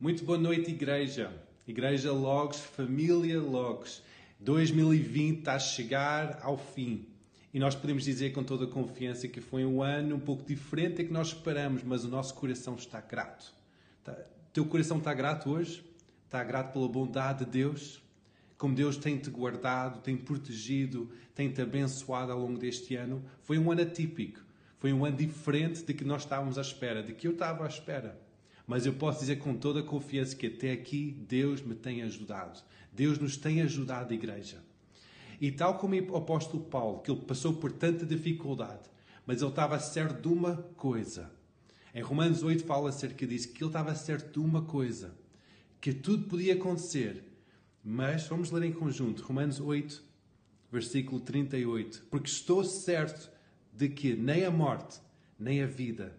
Muito boa noite, igreja. Igreja Logos, família Logos. 2020 está a chegar ao fim. E nós podemos dizer com toda a confiança que foi um ano um pouco diferente do que nós esperamos, mas o nosso coração está grato. Tá, teu coração está grato hoje? Está grato pela bondade de Deus? Como Deus tem-te guardado, tem protegido, tem-te abençoado ao longo deste ano? Foi um ano atípico. Foi um ano diferente de que nós estávamos à espera, de que eu estava à espera. Mas eu posso dizer com toda a confiança que até aqui Deus me tem ajudado. Deus nos tem ajudado, igreja. E tal como o apóstolo Paulo, que ele passou por tanta dificuldade, mas ele estava certo de uma coisa. Em Romanos 8 fala acerca disso, que ele estava certo de uma coisa, que tudo podia acontecer. Mas vamos ler em conjunto, Romanos 8, versículo 38. Porque estou certo de que nem a morte, nem a vida,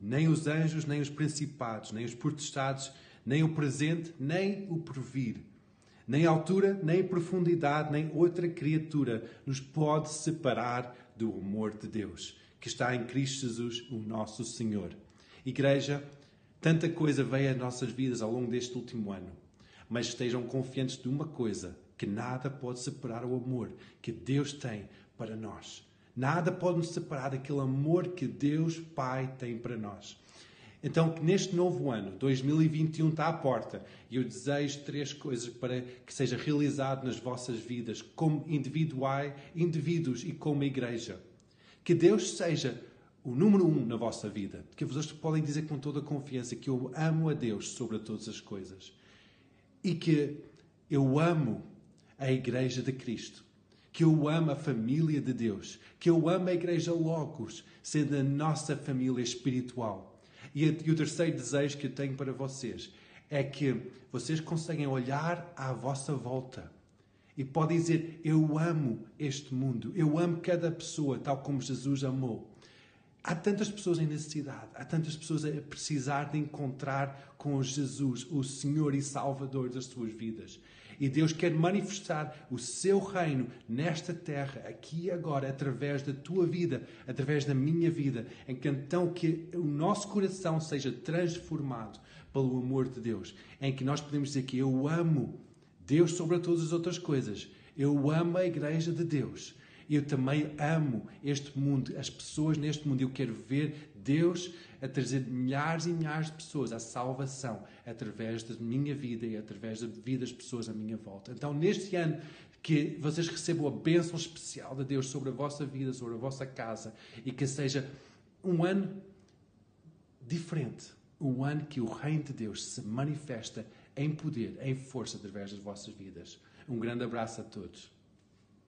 nem os anjos, nem os principados, nem os potestados, nem o presente, nem o porvir, nem altura, nem profundidade, nem outra criatura nos pode separar do amor de Deus, que está em Cristo Jesus, o nosso Senhor. Igreja, tanta coisa veio às nossas vidas ao longo deste último ano, mas estejam confiantes de uma coisa, que nada pode separar o amor que Deus tem para nós. Nada pode nos separar daquele amor que Deus Pai tem para nós. Então, neste novo ano, 2021 está à porta, e eu desejo três coisas para que seja realizado nas vossas vidas, como individuais, indivíduos e como igreja. Que Deus seja o número um na vossa vida. Que vocês podem dizer com toda a confiança que eu amo a Deus sobre todas as coisas. E que eu amo a igreja de Cristo que eu amo a família de Deus, que eu amo a Igreja Logos, sendo a nossa família espiritual. E, e o terceiro desejo que eu tenho para vocês é que vocês conseguem olhar à vossa volta e podem dizer: Eu amo este mundo, eu amo cada pessoa, tal como Jesus amou. Há tantas pessoas em necessidade, há tantas pessoas a precisar de encontrar com Jesus, o Senhor e Salvador das suas vidas. E Deus quer manifestar o seu reino nesta terra, aqui e agora, através da tua vida, através da minha vida, em que então que o nosso coração seja transformado pelo amor de Deus, em que nós podemos dizer que eu amo Deus sobre todas as outras coisas. Eu amo a igreja de Deus. Eu também amo este mundo, as pessoas neste mundo. Eu quero ver Deus a trazer milhares e milhares de pessoas à salvação através da minha vida e através da vida das pessoas à minha volta. Então, neste ano, que vocês recebam a bênção especial de Deus sobre a vossa vida, sobre a vossa casa e que seja um ano diferente. Um ano que o Reino de Deus se manifesta em poder, em força através das vossas vidas. Um grande abraço a todos.